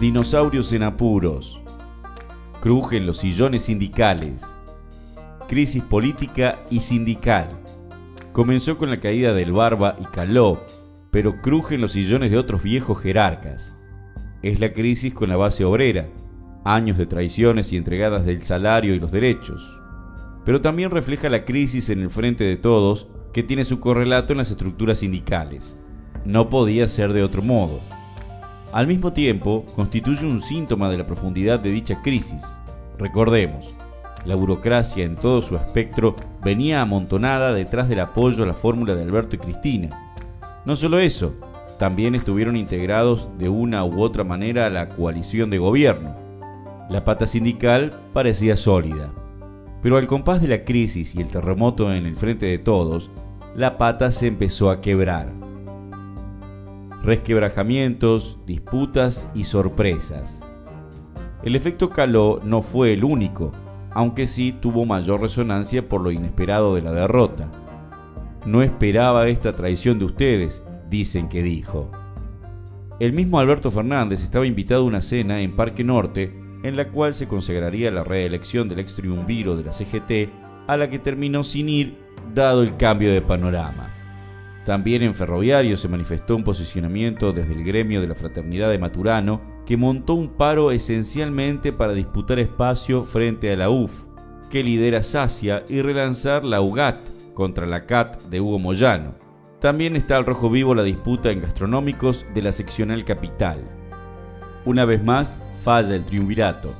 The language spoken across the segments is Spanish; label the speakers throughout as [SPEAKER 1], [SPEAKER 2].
[SPEAKER 1] Dinosaurios en apuros. Crujen los sillones sindicales. Crisis política y sindical. Comenzó con la caída del Barba y Caló, pero crujen los sillones de otros viejos jerarcas. Es la crisis con la base obrera, años de traiciones y entregadas del salario y los derechos. Pero también refleja la crisis en el frente de todos, que tiene su correlato en las estructuras sindicales. No podía ser de otro modo. Al mismo tiempo, constituye un síntoma de la profundidad de dicha crisis. Recordemos, la burocracia en todo su espectro venía amontonada detrás del apoyo a la fórmula de Alberto y Cristina. No solo eso, también estuvieron integrados de una u otra manera a la coalición de gobierno. La pata sindical parecía sólida, pero al compás de la crisis y el terremoto en el frente de todos, la pata se empezó a quebrar resquebrajamientos, disputas y sorpresas. El efecto Caló no fue el único, aunque sí tuvo mayor resonancia por lo inesperado de la derrota. No esperaba esta traición de ustedes, dicen que dijo. El mismo Alberto Fernández estaba invitado a una cena en Parque Norte, en la cual se consagraría la reelección del ex triunviro de la CGT, a la que terminó sin ir, dado el cambio de panorama. También en Ferroviario se manifestó un posicionamiento desde el gremio de la Fraternidad de Maturano, que montó un paro esencialmente para disputar espacio frente a la UF, que lidera Sacia, y relanzar la UGAT contra la CAT de Hugo Moyano. También está al rojo vivo la disputa en gastronómicos de la seccional capital. Una vez más, falla el triunvirato.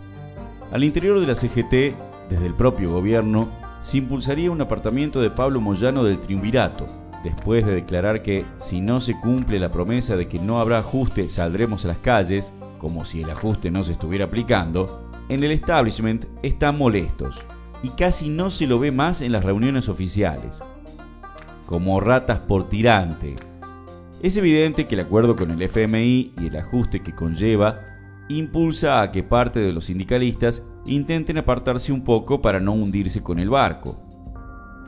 [SPEAKER 1] Al interior de la CGT, desde el propio gobierno, se impulsaría un apartamiento de Pablo Moyano del triunvirato, después de declarar que si no se cumple la promesa de que no habrá ajuste saldremos a las calles, como si el ajuste no se estuviera aplicando, en el establishment están molestos y casi no se lo ve más en las reuniones oficiales. Como ratas por tirante. Es evidente que el acuerdo con el FMI y el ajuste que conlleva impulsa a que parte de los sindicalistas intenten apartarse un poco para no hundirse con el barco.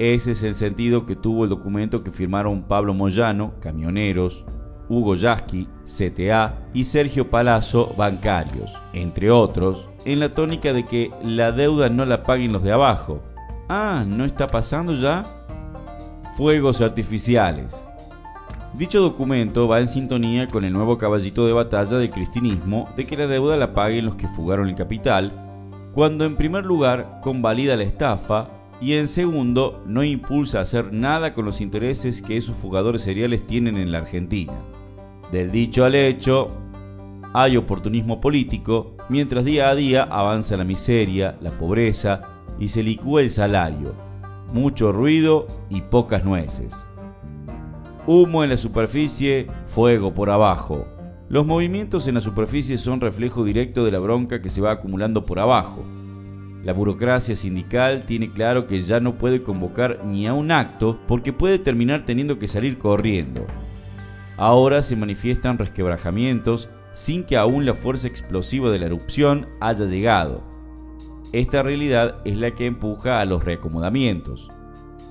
[SPEAKER 1] Ese es el sentido que tuvo el documento que firmaron Pablo Moyano, camioneros, Hugo Yasky, CTA y Sergio Palazzo, bancarios, entre otros, en la tónica de que la deuda no la paguen los de abajo. Ah, ¿no está pasando ya? Fuegos artificiales. Dicho documento va en sintonía con el nuevo caballito de batalla del cristinismo de que la deuda la paguen los que fugaron el capital, cuando en primer lugar convalida la estafa y en segundo, no impulsa a hacer nada con los intereses que esos fugadores seriales tienen en la Argentina. Del dicho al hecho, hay oportunismo político, mientras día a día avanza la miseria, la pobreza y se licúa el salario. Mucho ruido y pocas nueces. Humo en la superficie, fuego por abajo. Los movimientos en la superficie son reflejo directo de la bronca que se va acumulando por abajo la burocracia sindical tiene claro que ya no puede convocar ni a un acto porque puede terminar teniendo que salir corriendo. Ahora se manifiestan resquebrajamientos sin que aún la fuerza explosiva de la erupción haya llegado. Esta realidad es la que empuja a los reacomodamientos.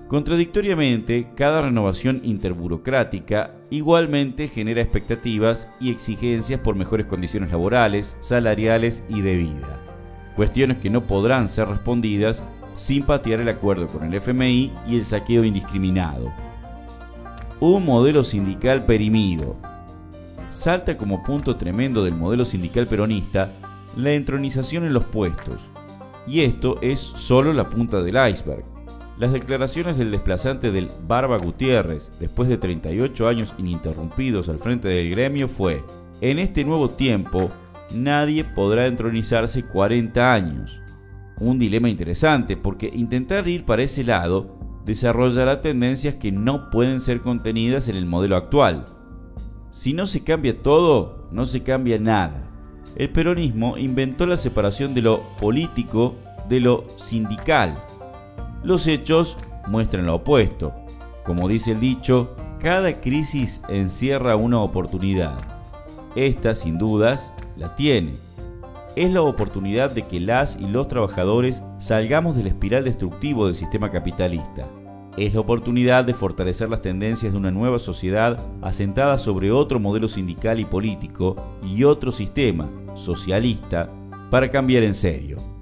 [SPEAKER 1] Contradictoriamente, cada renovación interburocrática igualmente genera expectativas y exigencias por mejores condiciones laborales, salariales y de vida cuestiones que no podrán ser respondidas sin patear el acuerdo con el FMI y el saqueo indiscriminado. Un modelo sindical perimido. Salta como punto tremendo del modelo sindical peronista la entronización en los puestos. Y esto es solo la punta del iceberg. Las declaraciones del desplazante del Barba Gutiérrez, después de 38 años ininterrumpidos al frente del gremio, fue, en este nuevo tiempo, nadie podrá entronizarse 40 años. Un dilema interesante porque intentar ir para ese lado desarrollará tendencias que no pueden ser contenidas en el modelo actual. Si no se cambia todo, no se cambia nada. El peronismo inventó la separación de lo político de lo sindical. Los hechos muestran lo opuesto. Como dice el dicho, cada crisis encierra una oportunidad. Esta, sin dudas, la tiene. Es la oportunidad de que las y los trabajadores salgamos del espiral destructivo del sistema capitalista. es la oportunidad de fortalecer las tendencias de una nueva sociedad asentada sobre otro modelo sindical y político y otro sistema socialista para cambiar en serio.